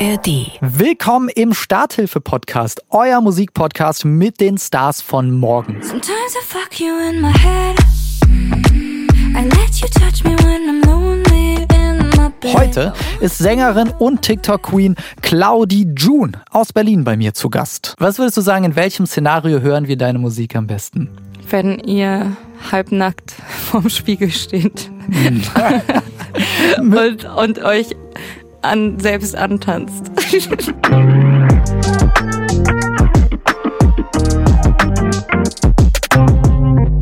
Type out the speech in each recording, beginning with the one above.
ARD. Willkommen im Starthilfe-Podcast, euer Musikpodcast mit den Stars von morgen. Sometimes I fuck you in my head. I let you touch me when I'm lonely in my bed. Heute ist Sängerin und TikTok-Queen Claudi June aus Berlin bei mir zu Gast. Was würdest du sagen, in welchem Szenario hören wir deine Musik am besten? wenn ihr halbnackt vorm Spiegel steht und, und euch an, selbst antanzt.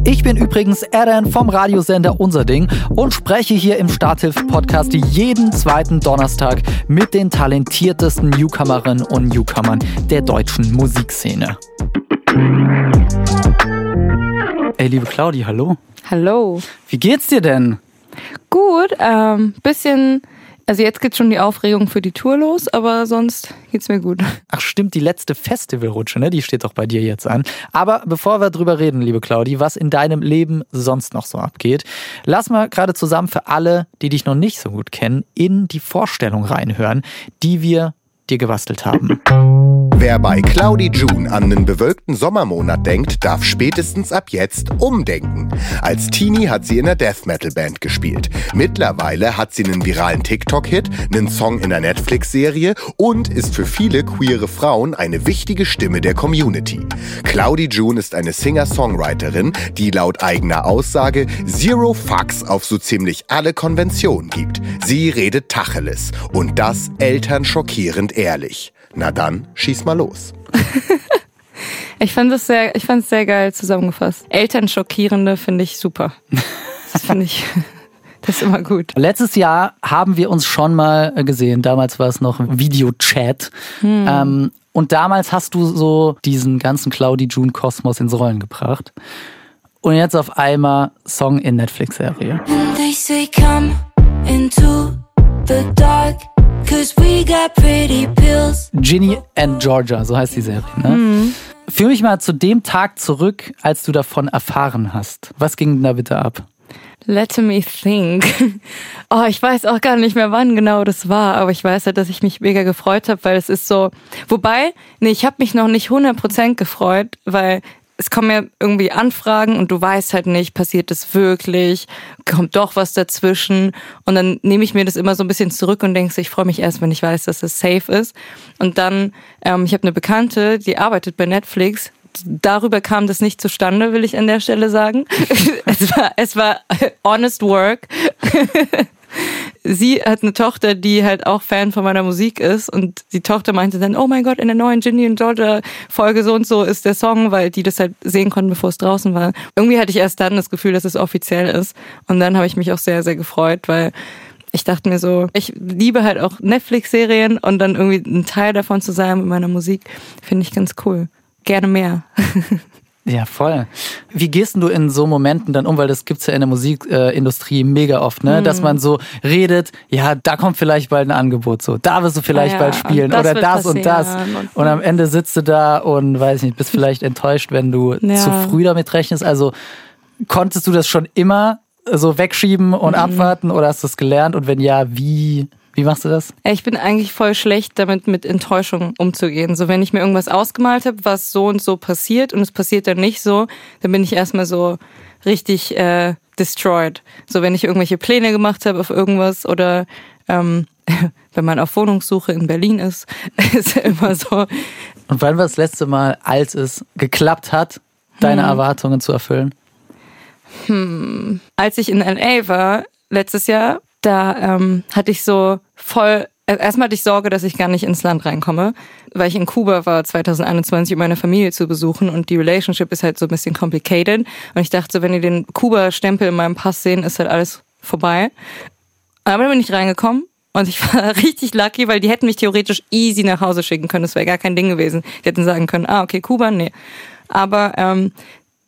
Ich bin übrigens Eren vom Radiosender Unser Ding und spreche hier im Starthilfe-Podcast jeden zweiten Donnerstag mit den talentiertesten Newcomerinnen und Newcomern der deutschen Musikszene. Ey, liebe Claudi, hallo. Hallo. Wie geht's dir denn? Gut, ähm, bisschen, also jetzt geht schon die Aufregung für die Tour los, aber sonst geht's mir gut. Ach stimmt, die letzte Festivalrutsche, ne? Die steht doch bei dir jetzt an. Aber bevor wir drüber reden, liebe Claudi, was in deinem Leben sonst noch so abgeht, lass mal gerade zusammen für alle, die dich noch nicht so gut kennen, in die Vorstellung reinhören, die wir dir gebastelt haben. Wer bei Cloudy June an einen bewölkten Sommermonat denkt, darf spätestens ab jetzt umdenken. Als Teenie hat sie in der Death Metal Band gespielt. Mittlerweile hat sie einen viralen TikTok-Hit, einen Song in der Netflix-Serie und ist für viele queere Frauen eine wichtige Stimme der Community. Cloudy June ist eine Singer-Songwriterin, die laut eigener Aussage Zero Fucks auf so ziemlich alle Konventionen gibt. Sie redet Tacheles und das Eltern schockierend ehrlich. Na dann, schieß mal los. Ich fand es sehr, ich fand es sehr geil zusammengefasst. Eltern schockierende finde ich super. Das finde ich, das ist immer gut. Letztes Jahr haben wir uns schon mal gesehen. Damals war es noch ein Videochat. Ähm, und damals hast du so diesen ganzen Claudi June Kosmos ins Rollen gebracht. Und jetzt auf einmal Song in Netflix-Serie. They say come into the dark. Cause we got pretty pills. Ginny and Georgia, so heißt die Serie. Ne? Führ mich mal zu dem Tag zurück, als du davon erfahren hast. Was ging denn da bitte ab? Let me think. Oh, ich weiß auch gar nicht mehr, wann genau das war, aber ich weiß halt, dass ich mich mega gefreut habe, weil es ist so. Wobei, nee, ich habe mich noch nicht 100% gefreut, weil es kommen ja irgendwie Anfragen und du weißt halt nicht, passiert das wirklich, kommt doch was dazwischen und dann nehme ich mir das immer so ein bisschen zurück und denke, ich freue mich erst, wenn ich weiß, dass es safe ist. Und dann, ähm, ich habe eine Bekannte, die arbeitet bei Netflix. Darüber kam das nicht zustande, will ich an der Stelle sagen. es war, es war honest work. sie hat eine Tochter, die halt auch Fan von meiner Musik ist und die Tochter meinte dann, oh mein Gott, in der neuen Ginny und Georgia Folge so und so ist der Song, weil die das halt sehen konnten, bevor es draußen war. Irgendwie hatte ich erst dann das Gefühl, dass es offiziell ist und dann habe ich mich auch sehr, sehr gefreut, weil ich dachte mir so, ich liebe halt auch Netflix-Serien und dann irgendwie ein Teil davon zu sein mit meiner Musik, finde ich ganz cool. Gerne mehr. Ja, voll. Wie gehst denn du in so Momenten dann um? Weil das gibt's ja in der Musikindustrie mega oft, ne? Dass man so redet, ja, da kommt vielleicht bald ein Angebot so, da wirst du vielleicht Ja, bald spielen das oder das und das. Und am Ende sitzt du da und weiß nicht, bist vielleicht enttäuscht, wenn du Ja. zu früh damit rechnest. Also konntest du das schon immer so wegschieben und Mhm. abwarten oder hast du es gelernt? Und wenn ja, wie, wie machst du das? Ich bin eigentlich voll schlecht damit, mit Enttäuschung umzugehen. So, wenn ich mir irgendwas ausgemalt habe, was so und so passiert und es passiert dann nicht so, dann bin ich erstmal so richtig äh, destroyed. So, wenn ich irgendwelche Pläne gemacht habe auf irgendwas oder ähm, wenn man auf Wohnungssuche in Berlin ist, ist immer so. Und wann war das letzte Mal, als es geklappt hat, deine Hm. Erwartungen zu erfüllen? Als ich in LA war, letztes Jahr, da ähm, hatte ich so voll. äh, Erstmal hatte ich Sorge, dass ich gar nicht ins Land reinkomme, weil ich in Kuba war 2021, um meine Familie zu besuchen und die Relationship ist halt so ein bisschen complicated. Und ich dachte, wenn die den Kuba-Stempel in meinem Pass sehen, ist halt alles vorbei. Aber dann bin ich reingekommen und ich war richtig lucky, weil die hätten mich theoretisch easy nach Hause schicken können. Das wäre gar kein Ding gewesen. Die hätten sagen können, ah, okay, Kuba, nee. Aber ähm,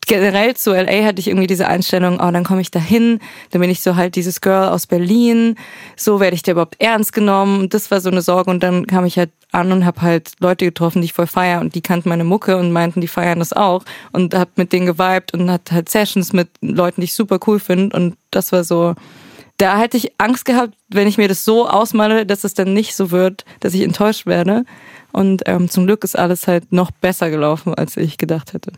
generell zu LA hatte ich irgendwie diese Einstellung, oh, dann komme ich da hin, dann bin ich so halt dieses Girl aus Berlin, so werde ich da überhaupt ernst genommen. Das war so eine Sorge und dann kam ich halt an und habe halt Leute getroffen, die ich voll feier und die kannten meine Mucke und meinten, die feiern das auch und hab mit denen geweibt und hat halt Sessions mit Leuten, die ich super cool finde und das war so da hätte ich Angst gehabt, wenn ich mir das so ausmale, dass es dann nicht so wird, dass ich enttäuscht werde. Und ähm, zum Glück ist alles halt noch besser gelaufen, als ich gedacht hätte.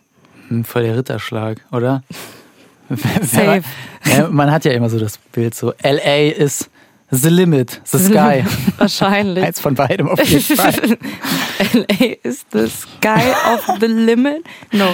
Voll der Ritterschlag, oder? Safe. Ja, man hat ja immer so das Bild so, LA ist the limit, the sky. Wahrscheinlich. Eins von beidem auf jeden Fall. LA is the sky of the limit? No.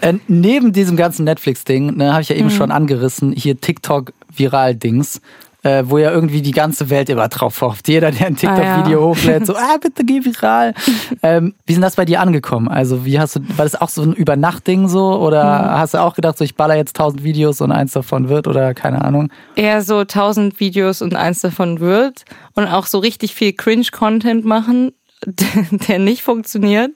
Äh, neben diesem ganzen Netflix-Ding, ne, habe ich ja Mhm. eben schon angerissen, hier TikTok-Viral-Dings, äh, wo ja irgendwie die ganze Welt immer drauf hofft. Jeder, der ein TikTok-Video Ah, ja. hochlädt, so, ah, bitte geh viral. ähm, wie sind das bei dir angekommen? Also, wie hast du, war das auch so ein Übernachtding so? Oder Mhm. hast du auch gedacht, so, ich baller jetzt tausend Videos und eins davon wird oder keine Ahnung? Eher so tausend Videos und eins davon wird und auch so richtig viel Cringe-Content machen, der nicht funktioniert.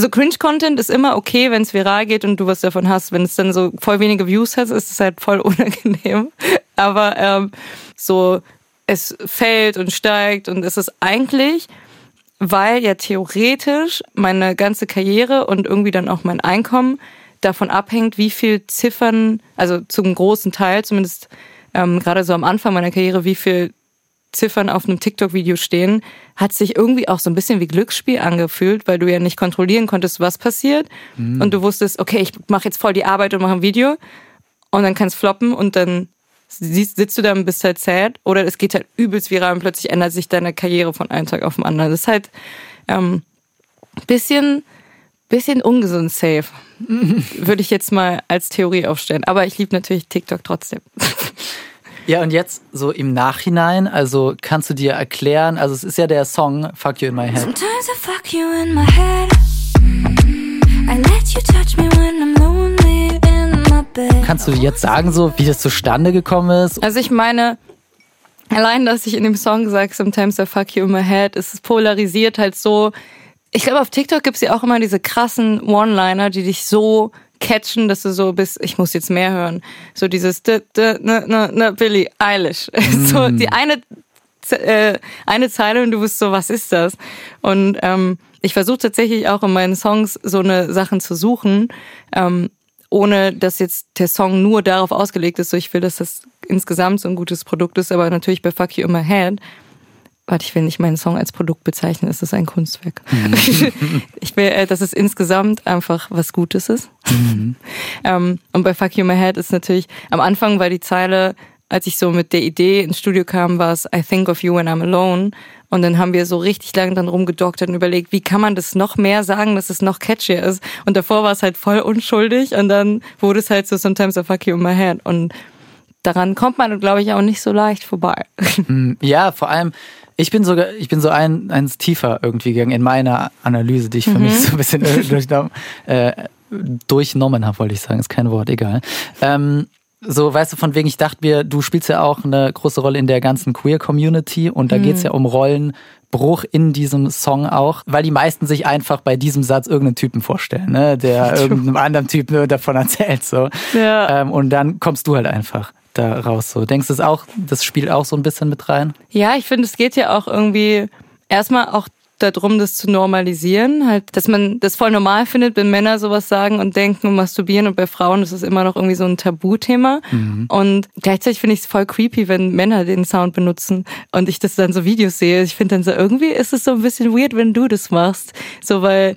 So Cringe-Content ist immer okay, wenn es viral geht und du was davon hast. Wenn es dann so voll wenige Views hat, ist es halt voll unangenehm. Aber ähm, so es fällt und steigt und es ist eigentlich, weil ja theoretisch meine ganze Karriere und irgendwie dann auch mein Einkommen davon abhängt, wie viel Ziffern, also zum großen Teil zumindest ähm, gerade so am Anfang meiner Karriere, wie viel Ziffern auf einem TikTok-Video stehen, hat sich irgendwie auch so ein bisschen wie Glücksspiel angefühlt, weil du ja nicht kontrollieren konntest, was passiert. Und du wusstest, okay, ich mache jetzt voll die Arbeit und mache ein Video und dann kann es floppen und dann siehst, sitzt du da und bist halt sad oder es geht halt übelst viral und plötzlich ändert sich deine Karriere von einem Tag auf den anderen. Das ist halt ähm, bisschen, bisschen ungesund safe, würde ich jetzt mal als Theorie aufstellen. Aber ich liebe natürlich TikTok trotzdem. Ja, und jetzt so im Nachhinein, also kannst du dir erklären, also es ist ja der Song Fuck You in My Head. Sometimes I fuck you in my head. I let you touch me when I'm lonely in my bed. Kannst du jetzt sagen, so wie das zustande gekommen ist? Also ich meine, allein, dass ich in dem Song sage, sometimes I fuck you in my head, ist es polarisiert halt so. Ich glaube, auf TikTok gibt's ja auch immer diese krassen One-Liner, die dich so catchen, dass du so bist, ich muss jetzt mehr hören. So dieses d, d, ne, ne, ne, Billie Eilish. So die eine äh, eine Zeile und du bist so, was ist das? Und ähm, ich versuche tatsächlich auch in meinen Songs so eine Sachen zu suchen, ähm, ohne dass jetzt der Song nur darauf ausgelegt ist. So, ich will, dass das insgesamt so ein gutes Produkt ist, aber natürlich bei Fuck You in My Head. Warte, ich will nicht meinen Song als Produkt bezeichnen, es ist ein Kunstwerk. ich will, äh, dass es insgesamt einfach was Gutes ist. ähm, und bei Fuck You My Head ist natürlich, am Anfang war die Zeile, als ich so mit der Idee ins Studio kam, war es I think of you when I'm alone. Und dann haben wir so richtig lange dann rumgedoktert und überlegt, wie kann man das noch mehr sagen, dass es noch catchier ist. Und davor war es halt voll unschuldig und dann wurde es halt so sometimes I fuck you in my head. Und daran kommt man, glaube ich, auch nicht so leicht vorbei. Ja, vor allem, ich bin sogar, ich bin so ein, eins tiefer irgendwie gegangen in meiner Analyse, die ich für Mhm. mich so ein bisschen äh, durchnommen, äh, durchnommen habe, wollte ich sagen, ist kein Wort, egal. Ähm, so, weißt du, von wegen, ich dachte mir, du spielst ja auch eine große Rolle in der ganzen Queer-Community und da Mhm. geht's ja um Rollenbruch in diesem Song auch, weil die meisten sich einfach bei diesem Satz irgendeinen Typen vorstellen, ne, der irgendeinem anderen Typen davon erzählt, so. Ja. Ähm, und dann kommst du halt einfach da raus, so. Denkst du es auch, das spielt auch so ein bisschen mit rein? Ja, ich finde, es geht ja auch irgendwie erstmal auch darum, das zu normalisieren, halt, dass man das voll normal findet, wenn Männer sowas sagen und denken und masturbieren und bei Frauen ist es immer noch irgendwie so ein Tabuthema. Und gleichzeitig finde ich es voll creepy, wenn Männer den Sound benutzen und ich das dann so Videos sehe. Ich finde dann so, irgendwie ist es so ein bisschen weird, wenn du das machst. So, weil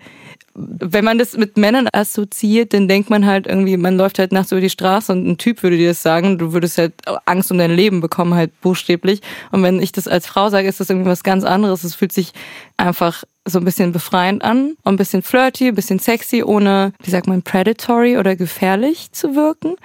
wenn man das mit Männern assoziiert, dann denkt man halt irgendwie, man läuft halt nachts über die Straße und ein Typ würde dir das sagen, du würdest halt Angst um dein Leben bekommen, halt buchstäblich. Und wenn ich das als Frau sage, ist das irgendwie was ganz anderes. Es fühlt sich einfach so ein bisschen befreiend an und ein bisschen flirty, ein bisschen sexy, ohne, wie sagt man, predatory oder gefährlich zu wirken.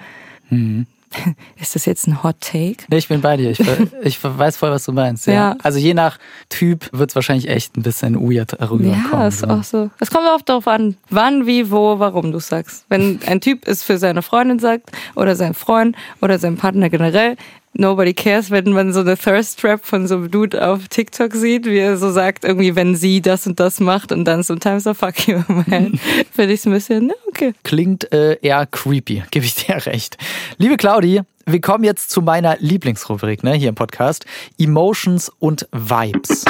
Ist das jetzt ein Hot Take? Nee, ich bin bei dir. Ich, ich weiß voll, was du meinst. Ja. Ja. Also je nach Typ wird's wahrscheinlich echt ein bisschen weird rüberkommen. Ja, ist so. auch so. Es kommt auch darauf an, wann, wie, wo, warum du sagst. Wenn ein Typ es für seine Freundin sagt oder sein Freund oder sein Partner generell, nobody cares, wenn man so eine Thirst Trap von so einem Dude auf TikTok sieht, wie er so sagt, irgendwie, wenn sie das und das macht und dann sometimes a fuck you, man. Finde ich ein bisschen, ne, okay. Klingt äh, eher creepy, gebe ich dir recht. Liebe Claudi, wir kommen jetzt zu meiner Lieblingsrubrik ne, hier im Podcast. Emotions und Vibes.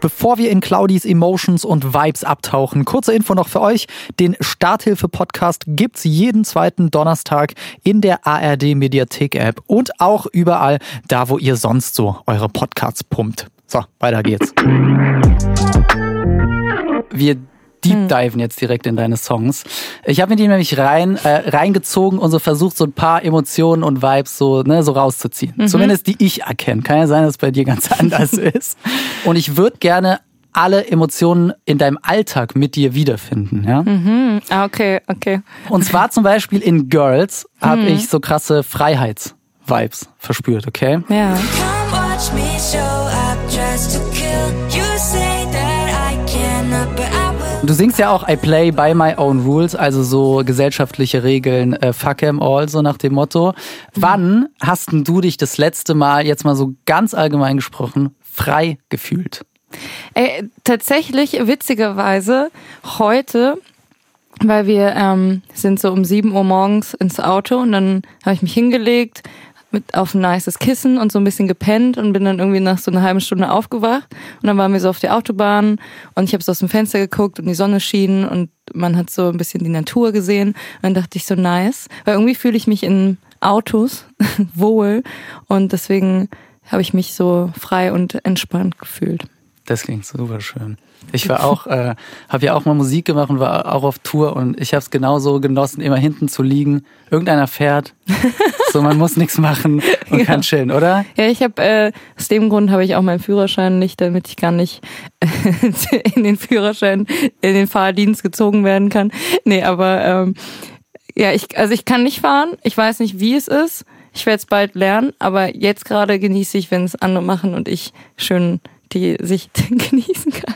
Bevor wir in Claudis Emotions und Vibes abtauchen, kurze Info noch für euch. Den Starthilfe-Podcast gibt's jeden zweiten Donnerstag in der ARD-Mediathek-App und auch überall da, wo ihr sonst so eure Podcasts pumpt. So, weiter geht's. Wir deep diven jetzt direkt in deine Songs. Ich habe mir die nämlich rein äh, reingezogen und so versucht, so ein paar Emotionen und Vibes so ne, so rauszuziehen. Zumindest die ich erkenne. Kann ja sein, dass es bei dir ganz anders ist. Und ich würde gerne alle Emotionen in deinem Alltag mit dir wiederfinden. Ja? Ah, okay, okay. Und zwar zum Beispiel in Girls habe ich so krasse Freiheits-Vibes verspürt, okay? Ja. Come watch me show up just to kill. You Du singst ja auch I play by my own rules, also so gesellschaftliche Regeln, äh, fuck 'em all, so nach dem Motto. Wann hast denn du dich das letzte Mal, jetzt mal so ganz allgemein gesprochen, frei gefühlt? Ey, tatsächlich, witzigerweise, heute, weil wir ähm, sind so um 7 Uhr morgens ins Auto und dann habe ich mich hingelegt mit auf ein nices Kissen und so ein bisschen gepennt und bin dann irgendwie nach so einer halben Stunde aufgewacht. Und dann waren wir so auf der Autobahn und ich habe so aus dem Fenster geguckt und die Sonne schien und man hat so ein bisschen die Natur gesehen. Und dann dachte ich so nice, weil irgendwie fühle ich mich in Autos wohl und deswegen habe ich mich so frei und entspannt gefühlt. Das klingt super schön. Ich war auch, äh, habe ja auch mal Musik gemacht und war auch auf Tour und ich habe es genauso genossen, immer hinten zu liegen. Irgendeiner fährt, so man muss nichts machen und kann chillen, oder? Ja, ich habe äh, aus dem Grund habe ich auch meinen Führerschein nicht, damit ich gar nicht äh, in den Führerschein, in den Fahrdienst gezogen werden kann. Nee, aber ähm, ja, ich, also ich kann nicht fahren. Ich weiß nicht, wie es ist. Ich werde es bald lernen, aber jetzt gerade genieße ich, wenn es andere machen und ich schön die Sicht genießen kann.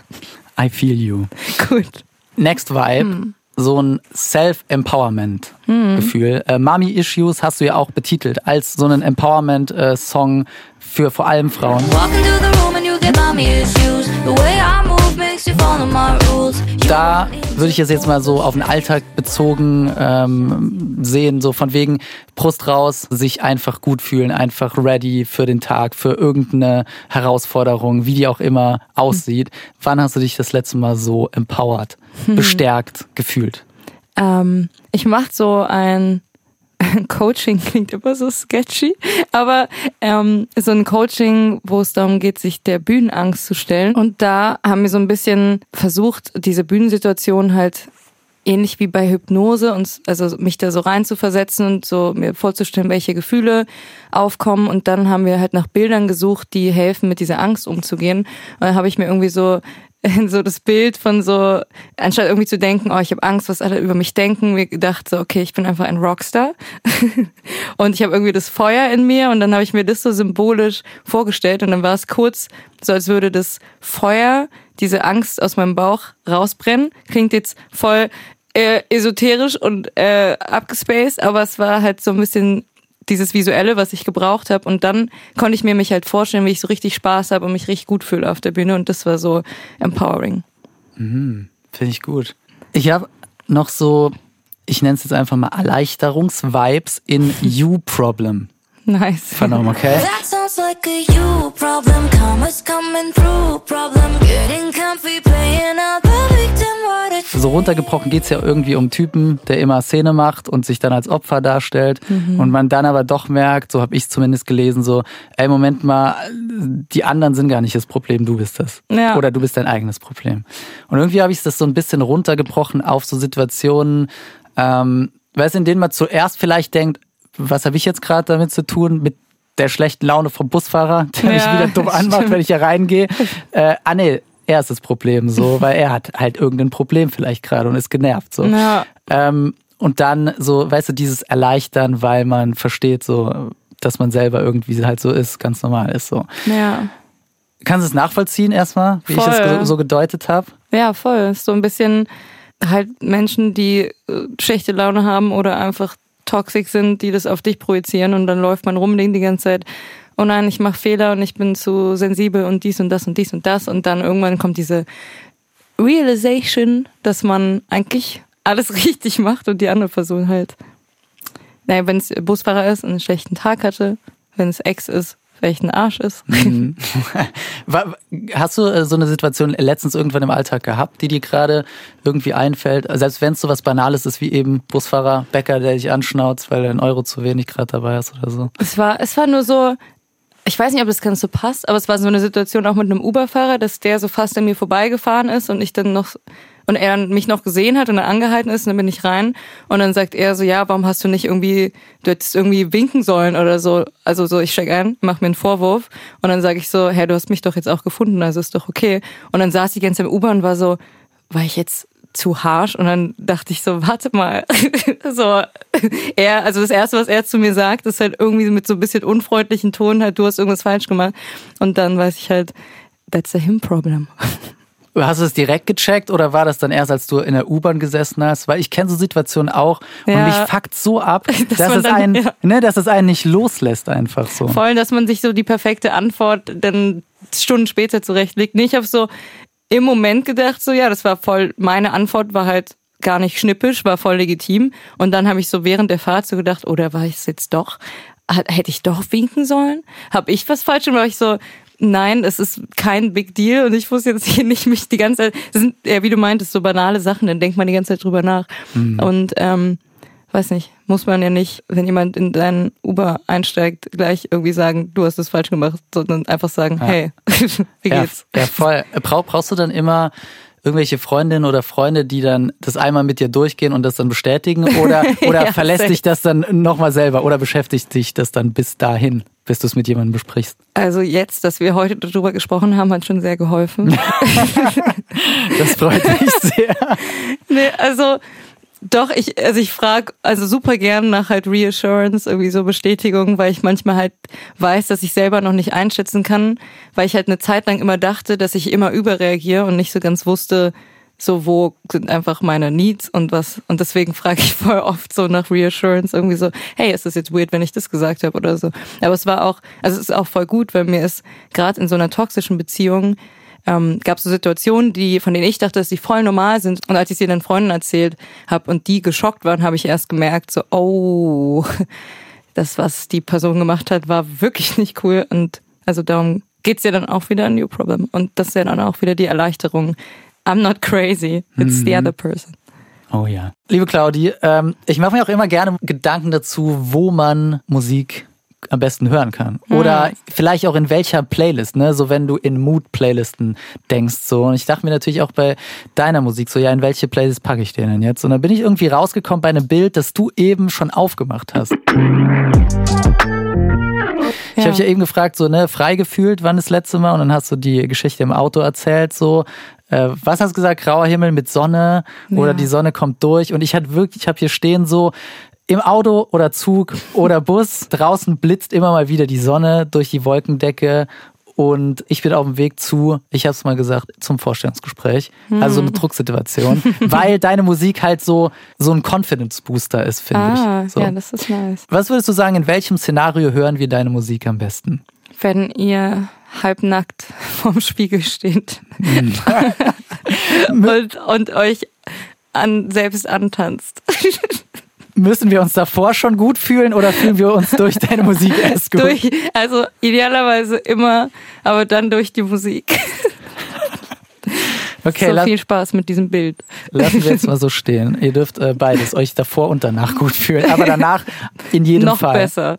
I feel you. Gut. Next Vibe, so ein Self-Empowerment-Gefühl. Äh, Mommy Issues hast du ja auch betitelt als so einen Empowerment-Song für vor allem Frauen. Walk into the room and you get mommy issues. The way I move Da würde ich es jetzt mal so auf den Alltag bezogen ähm, sehen, so von wegen Brust raus, sich einfach gut fühlen, einfach ready für den Tag, für irgendeine Herausforderung, wie die auch immer aussieht. Wann hast du dich das letzte Mal so empowered, bestärkt gefühlt? Ähm, ich mache so ein Coaching, klingt immer so sketchy, aber ähm, so ein Coaching, wo es darum geht, sich der Bühnenangst zu stellen. Und da haben wir so ein bisschen versucht, diese Bühnensituation halt ähnlich wie bei Hypnose und also mich da so reinzuversetzen und so mir vorzustellen, welche Gefühle aufkommen und dann haben wir halt nach Bildern gesucht, die helfen mit dieser Angst umzugehen. Und dann habe ich mir irgendwie so so das Bild von so anstatt irgendwie zu denken, oh, ich habe Angst, was alle über mich denken, mir gedacht so, okay, ich bin einfach ein Rockstar und ich habe irgendwie das Feuer in mir und dann habe ich mir das so symbolisch vorgestellt und dann war es kurz so, als würde das Feuer diese Angst aus meinem Bauch rausbrennen. Klingt jetzt voll äh, esoterisch und äh, abgespaced, aber es war halt so ein bisschen dieses Visuelle, was ich gebraucht habe. Und dann konnte ich mir mich halt vorstellen, wie ich so richtig Spaß habe und mich richtig gut fühle auf der Bühne. Und das war so empowering. Finde ich gut. Ich habe noch so, ich nenne es jetzt einfach mal Erleichterungsvibes in You Problem Nice. vernommen, okay? That sounds like a you problem. Commas coming through problem. Getting comfy, playing out the victim. So runtergebrochen geht's ja irgendwie um Typen, der immer Szene macht und sich dann als Opfer darstellt. Und man dann aber doch merkt, so habe ich zumindest gelesen, so, ey, Moment mal, die anderen sind gar nicht das Problem, du bist das. Ja. Oder du bist dein eigenes Problem. Und irgendwie habe ich das so ein bisschen runtergebrochen auf so Situationen, ähm, weißt in denen man zuerst vielleicht denkt, was habe ich jetzt gerade damit zu tun? Mit der schlechten Laune vom Busfahrer, der mich Ja, wieder dumm anmacht, stimmt. wenn ich hier reingehe. Äh, ah nee, er ist das Problem so, weil er hat halt irgendein Problem vielleicht gerade und ist genervt so. Ja. Ähm, und dann so, weißt du, dieses Erleichtern, weil man versteht so, dass man selber irgendwie halt so ist, ganz normal ist so. Ja. Kannst du es nachvollziehen erstmal, wie ich das Voll. so, gedeutet habe? Ja, voll. Ist So ein bisschen halt Menschen, die äh, schlechte Laune haben oder einfach toxisch sind, die das auf dich projizieren und dann läuft man rum die ganze Zeit, oh nein, ich mache Fehler und ich bin zu sensibel und dies und das und dies und das und dann irgendwann kommt diese Realization, dass man eigentlich alles richtig macht und die andere Person halt, naja, wenn es Busfahrer ist und einen schlechten Tag hatte, wenn es Ex ist, weil echt ein Arsch ist. Mhm. Hast du äh, so eine Situation letztens irgendwann im Alltag gehabt, die dir gerade irgendwie einfällt? Selbst wenn es so was Banales ist wie eben Busfahrer, Bäcker, der dich anschnauzt, weil er einen Euro zu wenig gerade dabei hast oder so. Es war, es war nur so, ich weiß nicht, ob das ganz so passt, aber es war so eine Situation auch mit einem Uber-Fahrer, dass der so fast an mir vorbeigefahren ist und ich dann noch und er mich noch gesehen hat und dann angehalten ist und dann bin ich rein und dann sagt er so, ja, warum hast du nicht irgendwie, du hättest irgendwie winken sollen oder so. Also so, ich steig ein, mach mir einen Vorwurf und dann sage ich so, hey, du hast mich doch jetzt auch gefunden, also ist doch okay. Und dann saß ich Zeit im U-Bahn und war so, war ich jetzt zu harsh und dann dachte ich so, warte mal. so, er, also das erste, was er zu mir sagt, ist halt irgendwie mit so ein bisschen unfreundlichen Ton halt, du hast irgendwas falsch gemacht. Und dann weiß ich halt, that's a him problem. Hast du es direkt gecheckt oder war das dann erst, als du in der U-Bahn gesessen hast? Weil ich kenne so Situationen auch und Ja. mich fuckt so ab, dass, Dass es dann- einen, ja. ne, dass es einen nicht loslässt einfach so. Vor allem, dass man sich so die perfekte Antwort dann Stunden später zurechtlegt. Nee, ich habe so im Moment gedacht, so ja, das war voll, meine Antwort war halt gar nicht schnippisch, war voll legitim. Und dann habe ich so während der Fahrt so gedacht, oder war ich es jetzt doch? Hätte ich doch winken sollen? Habe ich was falsch gemacht? War ich so, nein, es ist kein Big Deal und ich muss jetzt hier nicht mich die ganze Zeit, das sind ja, wie du meintest, so banale Sachen, dann denkt man die ganze Zeit drüber nach. Und ähm, weiß nicht, muss man ja nicht, wenn jemand in deinen Uber einsteigt, gleich irgendwie sagen, du hast es falsch gemacht, sondern einfach sagen, hey, wie Ja, geht's? ja, voll. Brauch, brauchst du dann immer irgendwelche Freundinnen oder Freunde, die dann das einmal mit dir durchgehen und das dann bestätigen? Oder, oder Ja, verlässt dich das dann nochmal selber? Oder beschäftigt dich das dann bis dahin, bis du es mit jemandem besprichst? Also jetzt, dass wir heute darüber gesprochen haben, hat schon sehr geholfen. Das freut mich sehr. nee, also doch, ich, also ich frage also super gern nach halt Reassurance, irgendwie so Bestätigung, weil ich manchmal halt weiß, dass ich selber noch nicht einschätzen kann, weil ich halt eine Zeit lang immer dachte, dass ich immer überreagiere und nicht so ganz wusste, so wo sind einfach meine Needs und was. Und deswegen frage ich voll oft so nach Reassurance, irgendwie so, hey, ist das jetzt weird, wenn ich das gesagt habe oder so. Aber es war auch, also es ist auch voll gut, weil mir ist gerade in so einer toxischen Beziehung ähm, gab es so Situationen, die, von denen ich dachte, dass sie voll normal sind. Und als ich sie den Freunden erzählt habe und die geschockt waren, habe ich erst gemerkt, so, oh, das, was die Person gemacht hat, war wirklich nicht cool. Und also darum geht's ja dann auch wieder ein New Problem. Und das ist ja dann auch wieder die Erleichterung. I'm not crazy, it's the other person. Oh ja. Liebe Claudi, ähm, ich mache mir auch immer gerne Gedanken dazu, wo man Musik am besten hören kann. Oder vielleicht auch in welcher Playlist, ne? So wenn du in Mood-Playlisten denkst, so. Und ich dachte mir natürlich auch bei deiner Musik so, ja, in welche Playlist packe ich den denn jetzt? Und dann bin ich irgendwie rausgekommen bei einem Bild, das du eben schon aufgemacht hast. Ich habe dich ja eben gefragt, so, ne, frei gefühlt, wann das letzte Mal? Und dann hast du die Geschichte im Auto erzählt, so. Äh, was hast du gesagt? Grauer Himmel mit Sonne oder Ja. die Sonne kommt durch. Und ich hatte wirklich, ich habe hier stehen so, im Auto oder Zug oder Bus, draußen blitzt immer mal wieder die Sonne durch die Wolkendecke und ich bin auf dem Weg zu, ich habe es mal gesagt, zum Vorstellungsgespräch. Also so eine Drucksituation, weil deine Musik halt so so ein Confidence Booster ist, finde Ah, ich. So. ja, das ist nice. Was würdest du sagen, in welchem Szenario hören wir deine Musik am besten? Wenn ihr halbnackt vorm Spiegel steht und, und euch an, selbst antanzt. Müssen wir uns davor schon gut fühlen oder fühlen wir uns durch deine Musik erst gut? Durch, also idealerweise immer, aber dann durch die Musik. okay, so la viel Spaß mit diesem Bild. lassen wir jetzt mal so stehen. Ihr dürft äh, beides, euch davor und danach gut fühlen, aber danach in jedem Noch Fall. besser.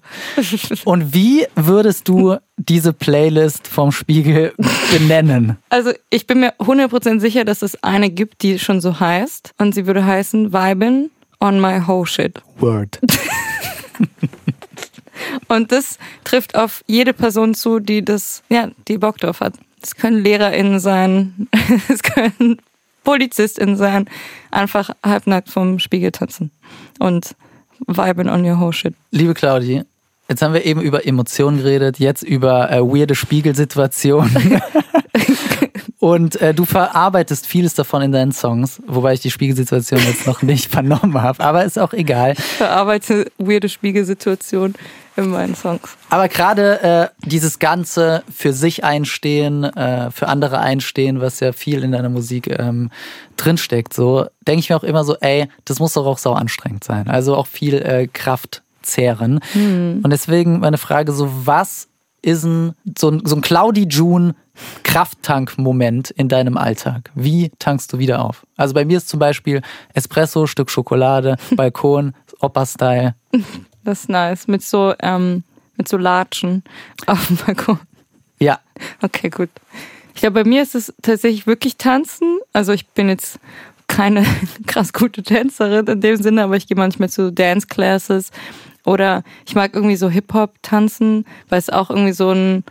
Und wie würdest du diese Playlist vom Spiegel benennen? Also ich bin mir 100% sicher, dass es eine gibt, die schon so heißt. Und sie würde heißen Vibin on my whole shit. Word. Und das trifft auf jede Person zu, die das, ja, die Bock drauf hat. Es können LehrerInnen sein, es können PolizistInnen sein, einfach halbnackt vom Spiegel tanzen und viben on your whole shit. Liebe Claudi, jetzt haben wir eben über Emotionen geredet, jetzt über äh, weirde Spiegelsituationen. Und äh, du verarbeitest vieles davon in deinen Songs, wobei ich die Spiegelsituation jetzt noch nicht vernommen habe, aber ist auch egal. Ich verarbeite weirde Spiegelsituationen in meinen Songs. Aber gerade äh, dieses ganze für sich einstehen, äh, für andere einstehen, was ja viel in deiner Musik ähm, drinsteckt, so denke ich mir auch immer so, ey, das muss doch auch sau anstrengend sein. Also auch viel äh, Kraft zehren. Und deswegen meine Frage so, was ist ein, so ein, so ein Cloudy June Krafttank-Moment in deinem Alltag? Wie tankst du wieder auf? Also bei mir ist zum Beispiel Espresso, Stück Schokolade, Balkon, Opa-Style. Das ist nice. Mit so, ähm, mit so Latschen auf dem Balkon. Ja, Okay, gut. Ich glaube, bei mir ist es tatsächlich wirklich Tanzen. Also ich bin jetzt keine krass gute Tänzerin in dem Sinne, aber ich gehe manchmal zu Dance Classes oder ich mag irgendwie so Hip-Hop tanzen, weil es auch irgendwie so ein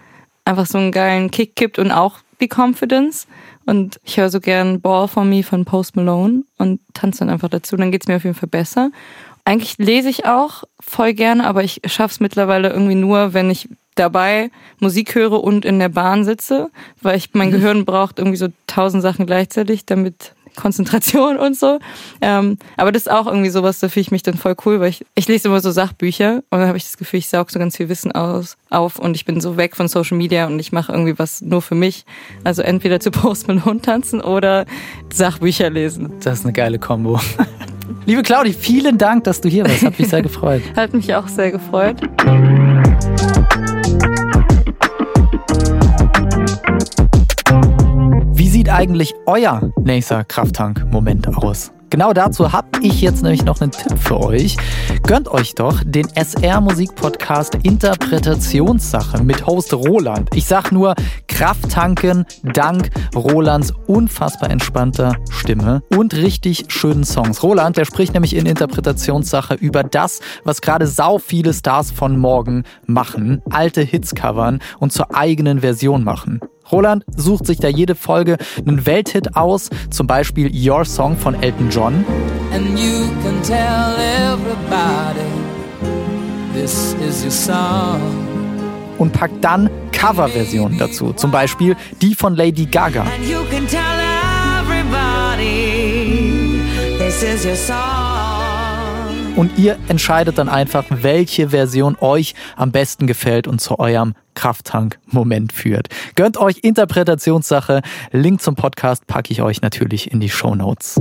einfach so einen geilen Kick gibt und auch die Confidence. Und ich höre so gern Ball for Me von Post Malone und tanze dann einfach dazu. Dann geht's mir auf jeden Fall besser. Eigentlich lese ich auch voll gerne, aber ich schaffe es mittlerweile irgendwie nur, wenn ich dabei Musik höre und in der Bahn sitze, weil ich mein Gehirn braucht irgendwie so tausend Sachen gleichzeitig, damit Konzentration und so. Ähm, aber das ist auch irgendwie sowas, da fühle ich mich dann voll cool, weil ich, ich lese immer so Sachbücher und dann habe ich das Gefühl, ich saug so ganz viel Wissen aus, auf und ich bin so weg von Social Media und ich mache irgendwie was nur für mich. Also entweder zu Post Malone tanzen oder Sachbücher lesen. das ist eine geile Kombo. Liebe Claudi, vielen Dank, dass du hier warst. Hat mich sehr gefreut. Hat mich auch sehr gefreut. Wie sieht eigentlich euer nächster Krafttank-Moment aus? Genau dazu habe ich jetzt nämlich noch einen Tipp für euch. Gönnt euch doch den SR-Musik-Podcast Interpretationssache mit Host Roland. Ich sag nur Krafttanken dank Rolands unfassbar entspannter Stimme und richtig schönen Songs. Roland, der spricht nämlich in Interpretationssache über das, was gerade sau viele Stars von morgen machen. Alte Hits covern und zur eigenen Version machen. Roland sucht sich da jede Folge einen Welthit aus, zum Beispiel Your Song von Elton John. und packt dann Coverversionen dazu, zum Beispiel die von Lady Gaga. And you can tell everybody this is your song. Und ihr entscheidet dann einfach, welche Version euch am besten gefällt und zu eurem Krafttank-Moment führt. Gönnt euch Interpretationssache. Link zum Podcast packe ich euch natürlich in die Show Notes.